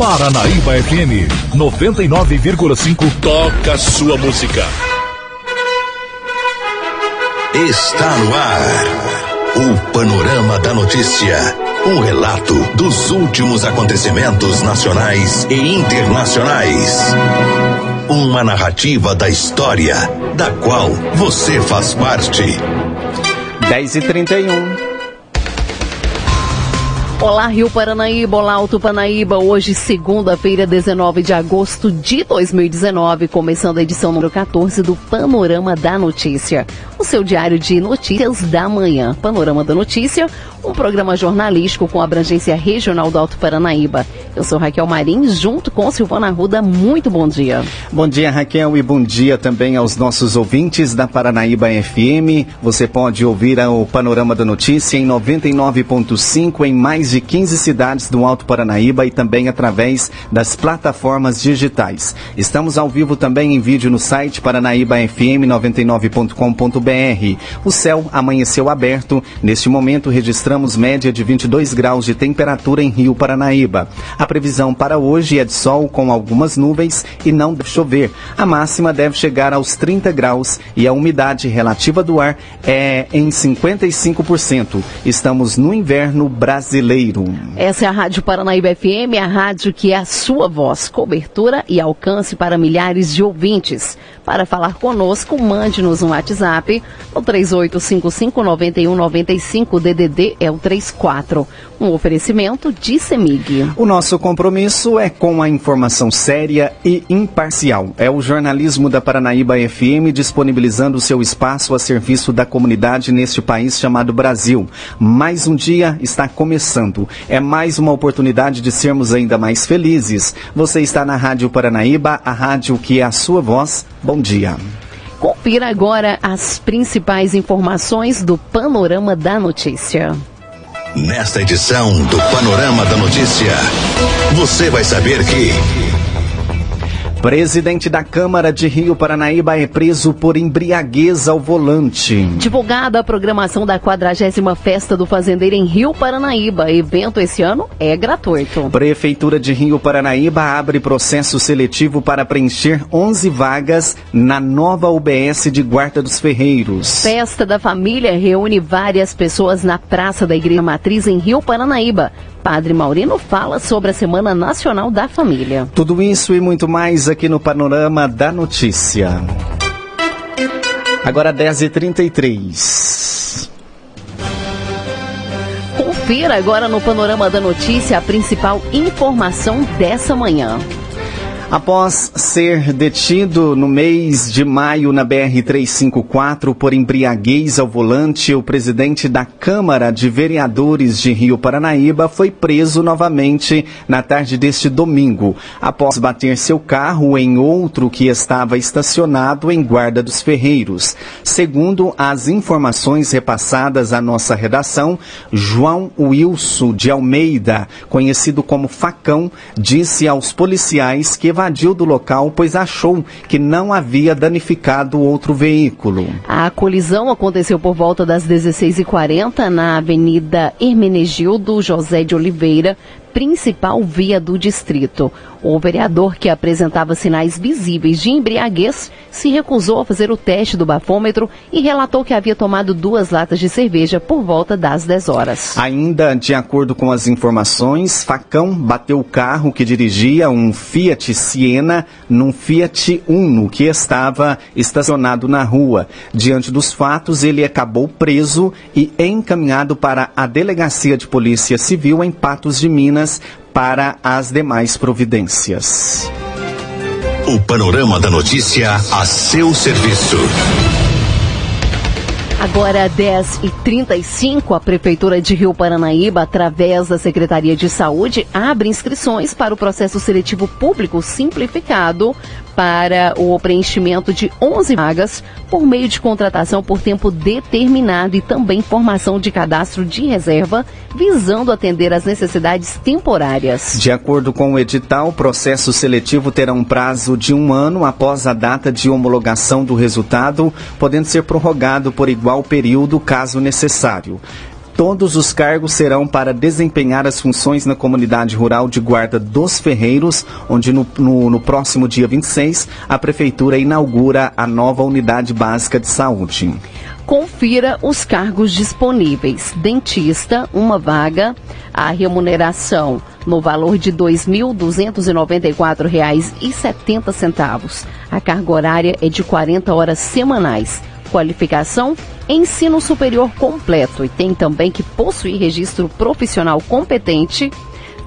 Paranaíba FM 99,5 toca sua música. Está no ar o Panorama da Notícia. Um relato dos últimos acontecimentos nacionais e internacionais. Uma narrativa da história, da qual você faz parte. 10 e 31 Olá, Rio Paranaíba, olá, Alto Paranaíba. Hoje, segunda-feira, 19 de agosto de 2019, começando a edição número 14 do Panorama da Notícia. O seu diário de notícias da manhã. Panorama da Notícia, um programa jornalístico com abrangência regional do Alto Paranaíba. Eu sou Raquel Marins, junto com Silvana Ruda. Muito bom dia. Bom dia, Raquel, e bom dia também aos nossos ouvintes da Paranaíba FM. Você pode ouvir o Panorama da Notícia em 99.5 em mais de 15 cidades do Alto Paranaíba e também através das plataformas digitais. Estamos ao vivo também em vídeo no site paranaíbafm99.com.br. O céu amanheceu aberto. Neste momento registramos média de 22 graus de temperatura em Rio Paranaíba. A previsão para hoje é de sol com algumas nuvens e não deve chover. A máxima deve chegar aos 30 graus e a umidade relativa do ar é em 55%. Estamos no inverno brasileiro. Essa é a Rádio Paranaíba FM, a rádio que é a sua voz, cobertura e alcance para milhares de ouvintes. Para falar conosco, mande-nos um WhatsApp no 38559195, DDD é o 34. Um oferecimento de Semig. O nosso compromisso é com a informação séria e imparcial. É o jornalismo da Paranaíba FM disponibilizando seu espaço a serviço da comunidade neste país chamado Brasil. Mais um dia está começando. É mais uma oportunidade de sermos ainda mais felizes. Você está na Rádio Paranaíba, a rádio que é a sua voz. Bom dia. Confira agora as principais informações do Panorama da Notícia. Nesta edição do Panorama da Notícia, você vai saber que. Presidente da Câmara de Rio Paranaíba é preso por embriaguez ao volante. Divulgada a programação da 40 Festa do Fazendeiro em Rio Paranaíba. Evento esse ano é gratuito. Prefeitura de Rio Paranaíba abre processo seletivo para preencher 11 vagas na nova UBS de Guarda dos Ferreiros. Festa da Família reúne várias pessoas na Praça da Igreja Matriz em Rio Paranaíba. Padre Maurino fala sobre a Semana Nacional da Família. Tudo isso e muito mais aqui no Panorama da Notícia. Agora 10h33. Confira agora no Panorama da Notícia a principal informação dessa manhã. Após ser detido no mês de maio na BR-354 por embriaguez ao volante, o presidente da Câmara de Vereadores de Rio Paranaíba foi preso novamente na tarde deste domingo, após bater seu carro em outro que estava estacionado em Guarda dos Ferreiros. Segundo as informações repassadas à nossa redação, João Wilson de Almeida, conhecido como Facão, disse aos policiais que evadiu do local, pois achou que não havia danificado outro veículo. A colisão aconteceu por volta das 16h40 na Avenida Hermenegildo José de Oliveira, principal via do distrito. O vereador, que apresentava sinais visíveis de embriaguez, se recusou a fazer o teste do bafômetro e relatou que havia tomado duas latas de cerveja por volta das 10 horas. Ainda de acordo com as informações, Facão bateu o carro que dirigia um Fiat Siena num Fiat Uno que estava estacionado na rua. Diante dos fatos, ele acabou preso e encaminhado para a Delegacia de Polícia Civil em Patos de Minas para as demais providências. O Panorama da Notícia a seu serviço. Agora, 10 e 35 a Prefeitura de Rio Paranaíba, através da Secretaria de Saúde, abre inscrições para o processo seletivo público simplificado para o preenchimento de 11 vagas por meio de contratação por tempo determinado e também formação de cadastro de reserva, visando atender às necessidades temporárias. De acordo com o edital, o processo seletivo terá um prazo de um ano após a data de homologação do resultado, podendo ser prorrogado por igual período caso necessário. Todos os cargos serão para desempenhar as funções na comunidade rural de Guarda dos Ferreiros, onde no, no, no, próximo dia 26 a Prefeitura inaugura a nova unidade básica de saúde. Confira os cargos disponíveis. Dentista, uma vaga, a remuneração no valor de R$ 2.294,70. A carga horária é de 40 horas semanais. Qualificação: ensino superior completo e tem também que possuir registro profissional competente.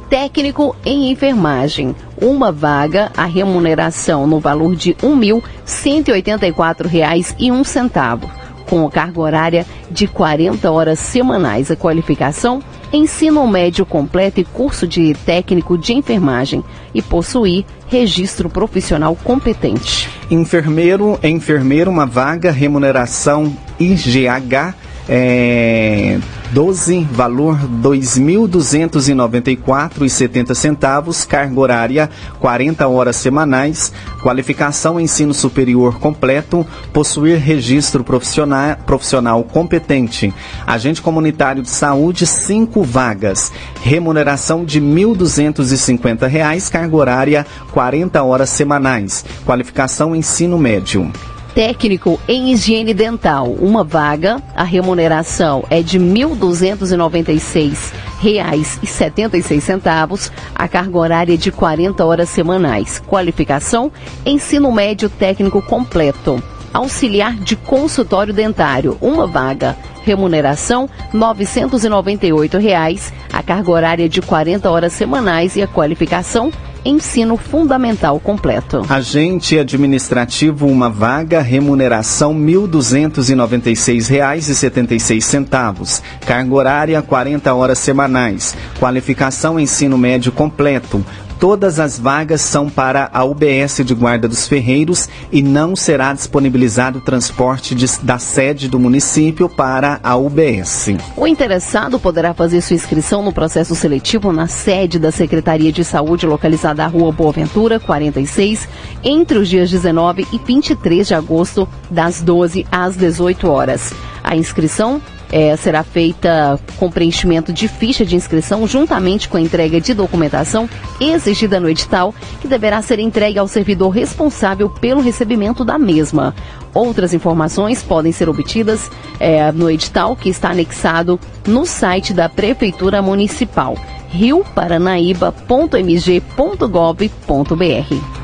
Técnico em enfermagem, uma vaga, a remuneração no valor de R$ 1.184,01, com carga horária de 40 horas semanais. A qualificação ensino médio completo e curso de técnico de enfermagem e possuir registro profissional competente. Enfermeiro, enfermeiro, uma vaga, remuneração IGH é, 12, valor R$ 2.294,70, carga horária 40 horas semanais, qualificação ensino superior completo, possuir registro profissional, profissional competente, agente comunitário de saúde, 5 vagas, remuneração de R$ 1.250, carga horária 40 horas semanais, qualificação ensino médio técnico em higiene dental, uma vaga. A remuneração é de R$ 1.296,76. A carga horária é de 40 horas semanais. Qualificação: ensino médio técnico completo. Auxiliar de consultório dentário, uma vaga. Remuneração 998 reais. A carga horária é de 40 horas semanais e a qualificação ensino fundamental completo. Agente administrativo, uma vaga, remuneração R$ 1.296,76. Carga horária, 40 horas semanais. Qualificação ensino médio completo. Todas as vagas são para a UBS de Guarda dos Ferreiros e não será disponibilizado o transporte de, da sede do município para a UBS. O interessado poderá fazer sua inscrição no processo seletivo na sede da Secretaria de Saúde, localizada na Rua Boa Ventura, 46, entre os dias 19 e 23 de agosto, das 12 às 18 horas. A inscrição é, será feita com preenchimento de ficha de inscrição juntamente com a entrega de documentação exigida no edital, que deverá ser entregue ao servidor responsável pelo recebimento da mesma. Outras informações podem ser obtidas é, no edital que está anexado no site da Prefeitura Municipal rioparanaíba.mg.gov.br.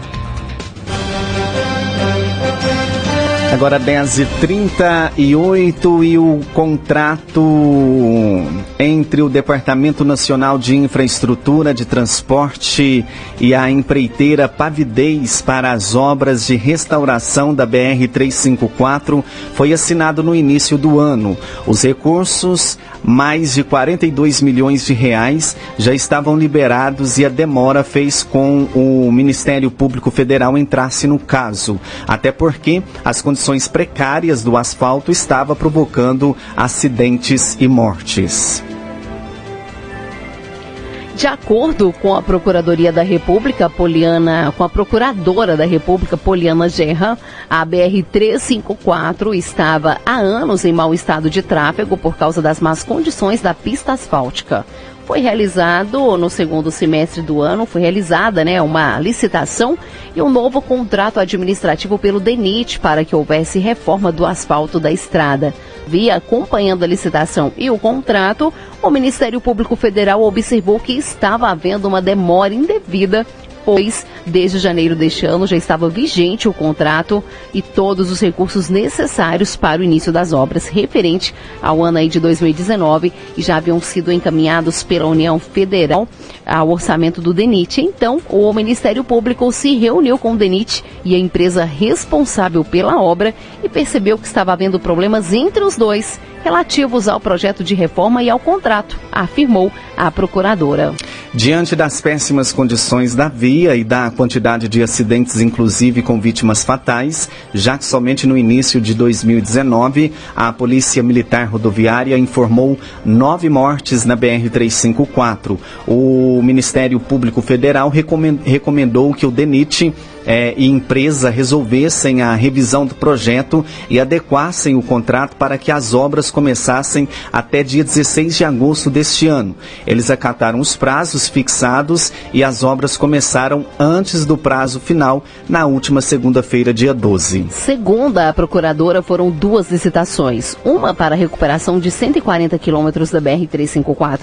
Agora 10h38 e o contrato entre o Departamento Nacional de Infraestrutura de Transporte e a empreiteira Pavidez para as obras de restauração da BR-354 foi assinado no início do ano. Os recursos, mais de 42 milhões de reais, já estavam liberados e a demora fez com o Ministério Público Federal entrasse no caso. Até porque as condições condições precárias do asfalto estava provocando acidentes e mortes. De acordo com a Procuradoria da República, Poliana, com a Procuradora da República, Poliana Gerra, a BR-354 estava há anos em mau estado de tráfego por causa das más condições da pista asfáltica foi realizado no segundo semestre do ano, foi realizada né, uma licitação e um novo contrato administrativo pelo DENIT para que houvesse reforma do asfalto da estrada. Via acompanhando a licitação e o contrato, o Ministério Público Federal observou que estava havendo uma demora indevida pois desde janeiro deste ano já estava vigente o contrato e todos os recursos necessários para o início das obras referente ao ano de 2019 e já haviam sido encaminhados pela União Federal ao orçamento do DENIT. Então, o Ministério Público se reuniu com o DENIT e a empresa responsável pela obra e percebeu que estava havendo problemas entre os dois relativos ao projeto de reforma e ao contrato, afirmou a procuradora. Diante das péssimas condições da via e da quantidade de acidentes, inclusive com vítimas fatais, já que somente no início de 2019 a Polícia Militar Rodoviária informou nove mortes na BR-354. O Ministério Público Federal recomendou que o DENIT eh, e empresa resolvessem a revisão do projeto e adequassem o contrato para que as obras começassem até dia 16 de agosto deste ano. Eles acataram os prazos fixados e as obras começaram antes do prazo final, na última segunda-feira, dia 12. Segundo a procuradora, foram duas licitações. Uma para a recuperação de 140 quilômetros da BR-354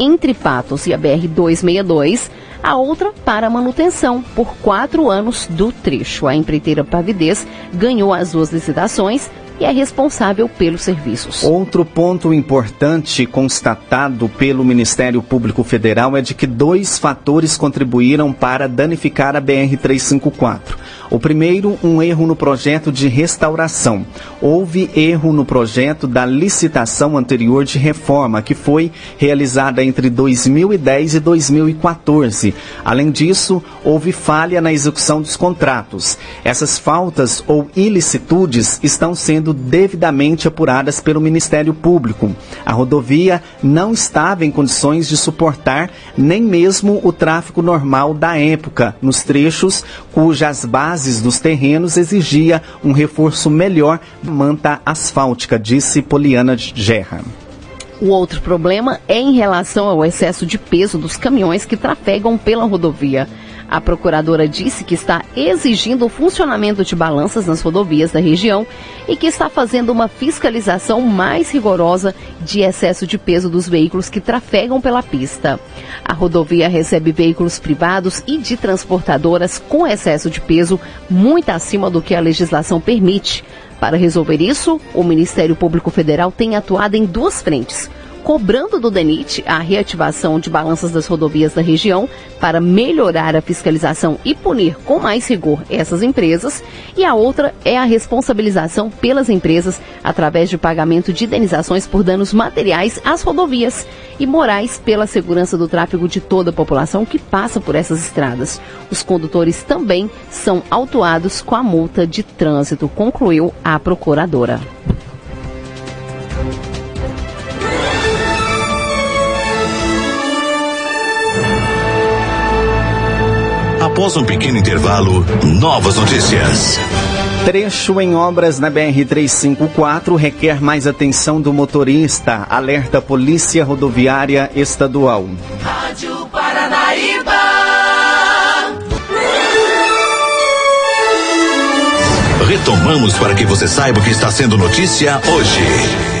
entre Patos e a BR-262, a outra para manutenção por quatro anos do trecho. A empreiteira Pavidez ganhou as duas licitações e é responsável pelos serviços. Outro ponto importante constatado pelo Ministério Público Federal é de que dois fatores contribuíram para danificar a BR-354. O primeiro, um erro no projeto de restauração. Houve erro no projeto da licitação anterior de reforma, que foi realizada entre 2010 e 2014. Além disso, houve falha na execução dos contratos. Essas faltas ou ilicitudes estão sendo devidamente apuradas pelo Ministério Público. A rodovia não estava em condições de suportar nem mesmo o tráfego normal da época, nos trechos cujas bases dos terrenos exigia um reforço melhor da manta asfáltica, disse Poliana Gerra. O outro problema é em relação ao excesso de peso dos caminhões que trafegam pela rodovia. A procuradora disse que está exigindo o funcionamento de balanças nas rodovias da região e que está fazendo uma fiscalização mais rigorosa de excesso de peso dos veículos que trafegam pela pista. A rodovia recebe veículos privados e de transportadoras com excesso de peso muito acima do que a legislação permite. Para resolver isso, o Ministério Público Federal tem atuado em duas frentes cobrando do DENIT a reativação de balanças das rodovias da região para melhorar a fiscalização e punir com mais rigor essas empresas, e a outra é a responsabilização pelas empresas através de pagamento de indenizações por danos materiais às rodovias e morais pela segurança do tráfego de toda a população que passa por essas estradas. Os condutores também são autuados com a multa de trânsito, concluiu a procuradora. Após um pequeno intervalo, novas notícias. Trecho em obras na BR-354 requer mais atenção do motorista. Alerta Polícia Rodoviária Estadual. Rádio Paranaíba. Retomamos para que você saiba o que está sendo notícia hoje.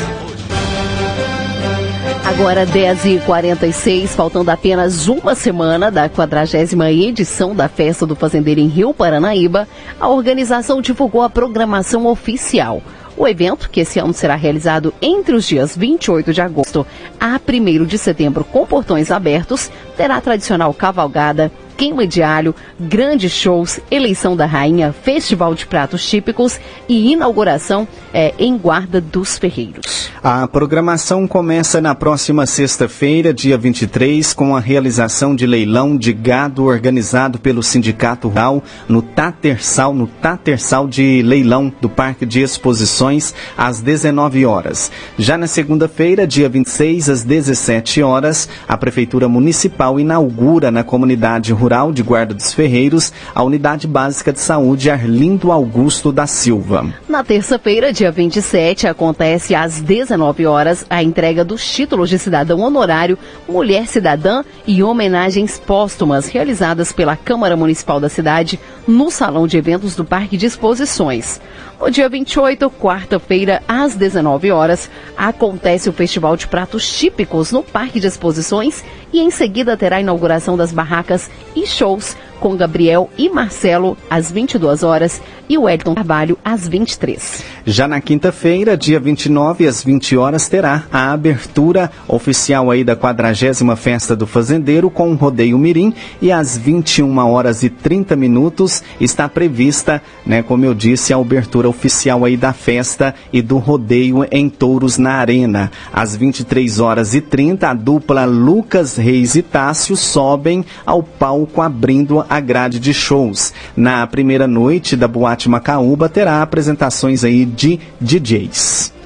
Agora 10h46, faltando apenas uma semana da quadragésima edição da Festa do Fazendeiro em Rio Paranaíba, a organização divulgou a programação oficial. O evento, que esse ano será realizado entre os dias 28 de agosto a 1 de setembro com portões abertos, terá a tradicional cavalgada, queima de alho, grandes shows, eleição da rainha, festival de pratos típicos e inauguração é, em Guarda dos Ferreiros. A programação começa na próxima sexta-feira, dia 23, com a realização de leilão de gado organizado pelo Sindicato Rural no Tatersal, no Tatersal de Leilão do Parque de Exposições, às 19 horas. Já na segunda-feira, dia 26, às 17 horas, a Prefeitura Municipal inaugura na comunidade rural Rural de Guarda dos Ferreiros, a Unidade Básica de Saúde Arlindo Augusto da Silva. Na terça-feira, dia 27, acontece às 19 horas a entrega dos títulos de cidadão honorário, mulher cidadã e homenagens póstumas realizadas pela Câmara Municipal da cidade no Salão de Eventos do Parque de Exposições. No dia 28, quarta-feira, às 19 horas, acontece o Festival de Pratos Típicos no Parque de Exposições e em seguida terá a inauguração das barracas e shows com Gabriel e Marcelo às 22 horas e o Edson Carvalho às 23. Já na quinta-feira, dia 29 às 20 horas terá a abertura oficial aí da 40 Festa do Fazendeiro com o Rodeio Mirim e às 21 horas e 30 minutos está prevista, né, como eu disse, a abertura oficial aí da festa e do rodeio em Touros na Arena. Às 23 horas e 30 a dupla Lucas Reis e Tássio sobem ao palco abrindo a grade de shows. Na primeira noite da Boate Macaúba terá apresentações aí de DJs.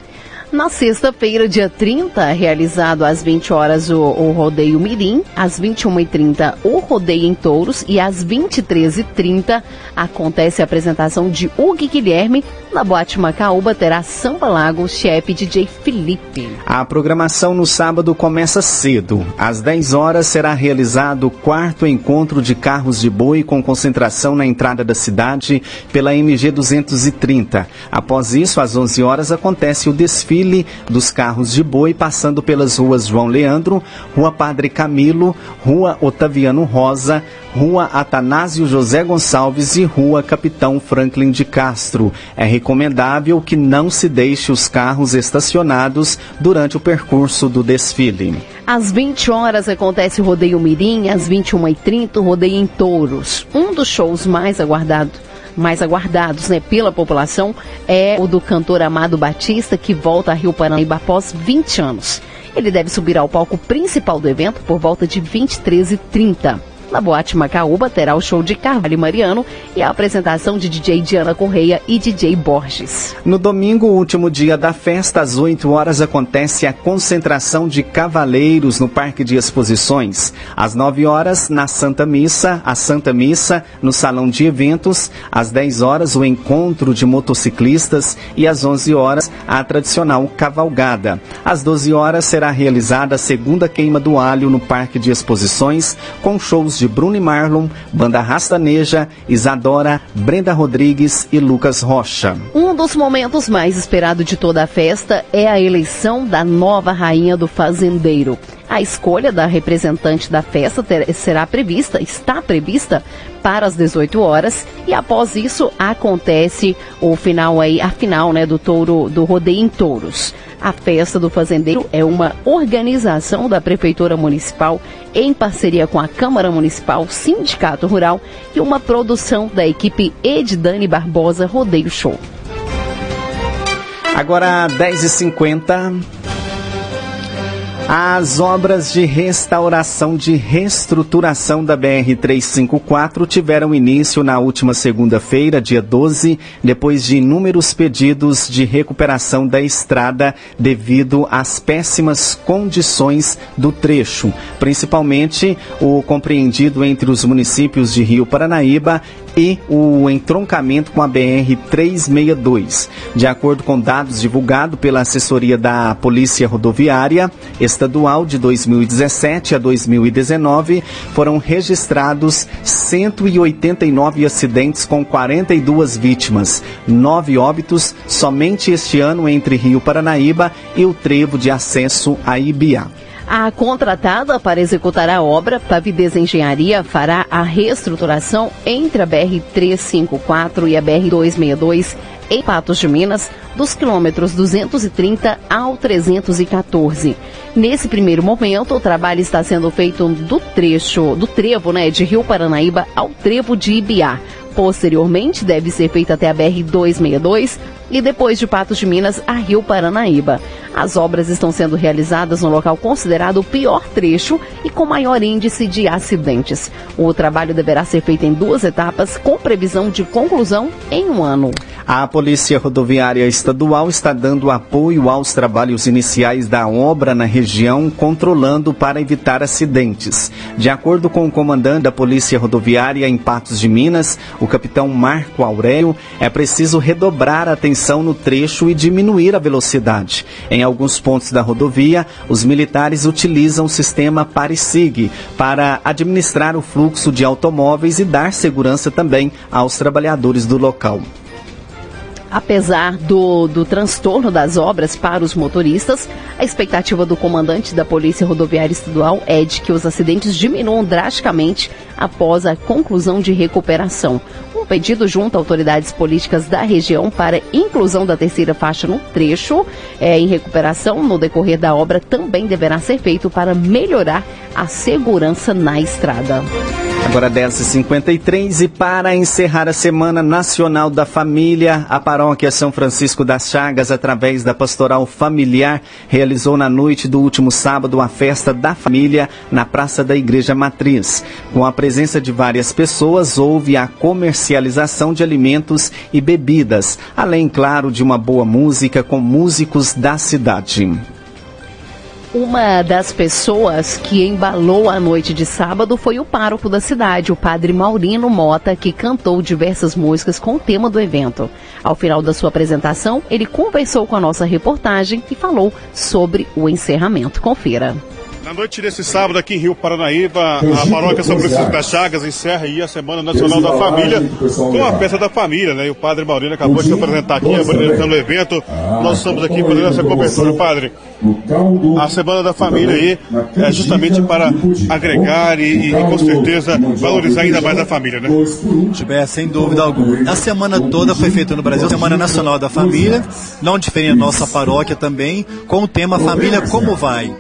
Na sexta-feira, dia 30, realizado às 20 horas o, o rodeio Mirim, às 21h30 o rodeio em Touros e às 23h30 acontece a apresentação de Hugo Guilherme. Na Boate Macaúba terá Samba Lago, chefe DJ Felipe. A programação no sábado começa cedo. Às 10 horas será realizado o quarto encontro de carros de boi com concentração na entrada da cidade pela MG 230. Após isso, às 11 horas acontece o desfile desfile dos carros de boi passando pelas ruas João Leandro, Rua Padre Camilo, Rua Otaviano Rosa, Rua Atanásio José Gonçalves e Rua Capitão Franklin de Castro. É recomendável que não se deixe os carros estacionados durante o percurso do desfile. Às 20 horas acontece o Rodeio Mirim, às 21h30 o Rodeio em Touros. Um dos shows mais aguardados mais aguardados né, pela população é o do cantor Amado Batista, que volta a Rio Paranaíba após 20 anos. Ele deve subir ao palco principal do evento por volta de 23h30. Na Boate Macaúba terá o show de Carvalho Mariano e a apresentação de DJ Diana Correia e DJ Borges. No domingo, último dia da festa, às 8 horas, acontece a concentração de cavaleiros no Parque de Exposições. Às 9 horas, na Santa Missa, a Santa Missa no Salão de Eventos. Às 10 horas, o encontro de motociclistas e às 11 horas, a tradicional cavalgada. Às 12 horas, será realizada a segunda queima do alho no Parque de Exposições, com shows de de Bruno e Marlon, Banda Rastaneja, Isadora, Brenda Rodrigues e Lucas Rocha. Um dos momentos mais esperados de toda a festa é a eleição da nova rainha do fazendeiro. A escolha da representante da festa ter, será prevista, está prevista para as 18 horas e após isso acontece o final aí, a final, né, do touro do rodeio em touros. A Festa do Fazendeiro é uma organização da Prefeitura Municipal em parceria com a Câmara Municipal, Sindicato Rural e uma produção da equipe Edidane Barbosa Rodeio Show. Agora 10h50. As obras de restauração de reestruturação da BR-354 tiveram início na última segunda-feira, dia 12, depois de inúmeros pedidos de recuperação da estrada devido às péssimas condições do trecho, principalmente o compreendido entre os municípios de Rio Paranaíba e o entroncamento com a BR-362. De acordo com dados divulgados pela assessoria da Polícia Rodoviária Estadual de 2017 a 2019, foram registrados 189 acidentes com 42 vítimas, nove óbitos somente este ano entre Rio Paranaíba e o trevo de acesso a Ibiá. A contratada para executar a obra, Pavidez Engenharia, fará a reestruturação entre a BR-354 e a BR-262 em Patos de Minas, dos quilômetros 230 ao 314. Nesse primeiro momento, o trabalho está sendo feito do trecho, do trevo né, de Rio Paranaíba ao trevo de Ibiá. Posteriormente, deve ser feito até a BR-262 e depois de Patos de Minas a Rio Paranaíba. As obras estão sendo realizadas no local considerado o pior trecho e com maior índice de acidentes. O trabalho deverá ser feito em duas etapas, com previsão de conclusão em um ano. A Polícia Rodoviária Estadual está dando apoio aos trabalhos iniciais da obra na região, controlando para evitar acidentes. De acordo com o comandante da Polícia Rodoviária em Patos de Minas, o capitão Marco Aurélio, é preciso redobrar a atenção no trecho e diminuir a velocidade. Em alguns pontos da rodovia, os militares utilizam o sistema Parisig para administrar o fluxo de automóveis e dar segurança também aos trabalhadores do local. Apesar do, do transtorno das obras para os motoristas, a expectativa do comandante da Polícia Rodoviária Estadual é de que os acidentes diminuam drasticamente após a conclusão de recuperação. Um pedido junto a autoridades políticas da região para inclusão da terceira faixa no trecho é, em recuperação no decorrer da obra também deverá ser feito para melhorar a segurança na estrada. Agora 10h53 e para encerrar a Semana Nacional da Família, a paróquia São Francisco das Chagas, através da Pastoral Familiar, realizou na noite do último sábado a festa da família na Praça da Igreja Matriz. Com a presença de várias pessoas, houve a comercialização de alimentos e bebidas, além, claro, de uma boa música com músicos da cidade. Uma das pessoas que embalou a noite de sábado foi o pároco da cidade, o padre Maurino Mota, que cantou diversas músicas com o tema do evento. Ao final da sua apresentação, ele conversou com a nossa reportagem e falou sobre o encerramento. Confira. Na noite desse sábado aqui em Rio Paranaíba, a paróquia São Francisco das Chagas encerra aí a Semana Nacional da Família com a festa da família, né? E o padre Maurino acabou de se apresentar aqui, apresentando o evento. Nós estamos aqui fazendo essa cobertura, padre. A Semana da Família aí é justamente para agregar e, e com certeza valorizar ainda mais a família, né? Gilberto, sem dúvida alguma. A semana toda foi feita no Brasil, Semana Nacional da Família, não diferente da nossa paróquia também, com o tema Família Como Vai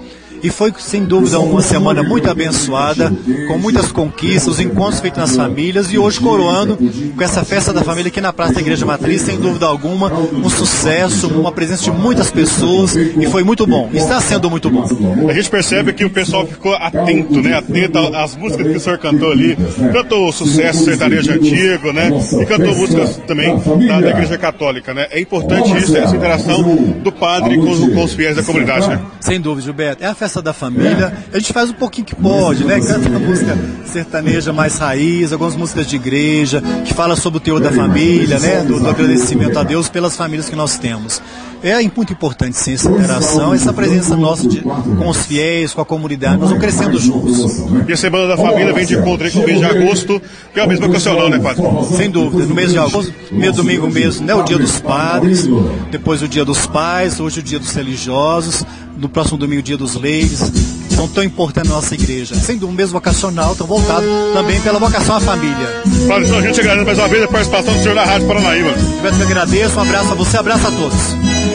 e foi sem dúvida uma semana muito abençoada, com muitas conquistas, encontros feitos nas famílias e hoje coroando com essa festa da família aqui na Praça da Igreja Matriz, sem dúvida alguma, um sucesso, uma presença de muitas pessoas e foi muito bom, está sendo muito bom. A gente percebe que o pessoal ficou atento, né? Atento às músicas que o senhor cantou ali, cantou o sucesso sertanejo antigo, né? E cantou músicas também da, da Igreja Católica, né? É importante isso, essa interação do padre com, com os fiéis da comunidade, né? Sem dúvida, Gilberto. É a festa da família. A gente faz um pouquinho que pode, né? Canta uma música sertaneja mais raiz, algumas músicas de igreja, que fala sobre o teor da família, né? Do, do agradecimento a Deus pelas famílias que nós temos. É muito importante sim essa interação, essa presença nossa de, com os fiéis, com a comunidade, nós vamos crescendo juntos. E a Semana da Família vem de encontro com o mês de agosto, que é o mesmo ocasional, né, Padre? Sem dúvida, no mês de agosto, meio domingo mesmo, né, o dia dos padres, depois o dia dos pais, hoje o dia dos religiosos, no próximo domingo dia dos leis, são tão importantes na nossa igreja. Sendo um mês vocacional, tão voltado também pela vocação à família. Padre, então a gente agradece mais uma vez a participação do senhor na Rádio Paranaíba. Eu agradeço, um abraço a você, um abraço a todos.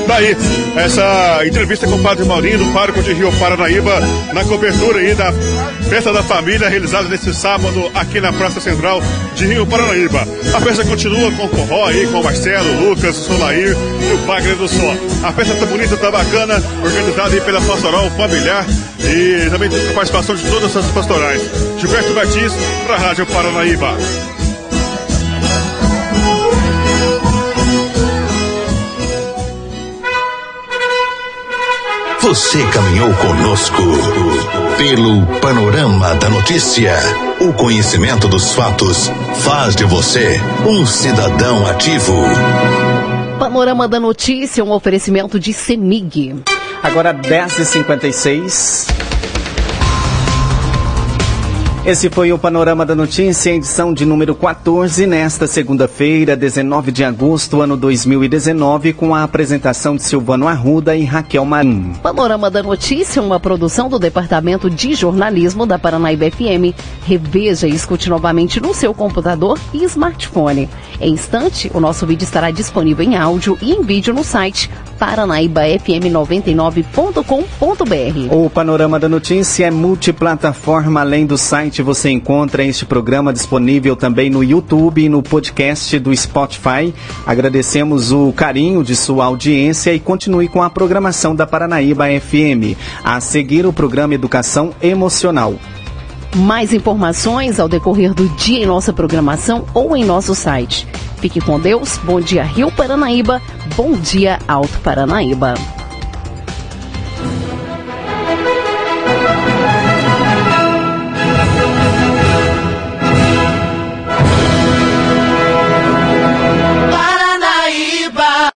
Daí, essa entrevista com o Padre Maurinho, do Parco de Rio Paranaíba, na cobertura aí da Festa da Família, realizada nesse sábado aqui na Praça Central de Rio Paranaíba. A festa continua com o Corró aí, com o Marcelo, Lucas, Solair e o Bagre do Sol. A festa tá bonita, tá bacana, organizada aí pela Pastoral Familiar e também tem a participação de todas as pastorais. Gilberto Batista, para a Rádio Paranaíba. Você caminhou conosco pelo panorama da notícia. O conhecimento dos fatos faz de você um cidadão ativo. Panorama da notícia, um oferecimento de Semig. Agora 10h56. Esse foi o Panorama da Notícia, edição de número 14, nesta segunda-feira, 19 de agosto, ano 2019, com a apresentação de Silvano Arruda e Raquel Marim. Panorama da Notícia, uma produção do Departamento de Jornalismo da Paranaíba FM. Reveja e escute novamente no seu computador e smartphone. Em instante, o nosso vídeo estará disponível em áudio e em vídeo no site paranaíbafm99.com.br. O Panorama da Notícia é multiplataforma, além do site você encontra este programa disponível também no YouTube e no podcast do Spotify. Agradecemos o carinho de sua audiência e continue com a programação da Paranaíba FM. A seguir o programa Educação Emocional. Mais informações ao decorrer do dia em nossa programação ou em nosso site. Fique com Deus. Bom dia, Rio Paranaíba. Bom dia, Alto Paranaíba.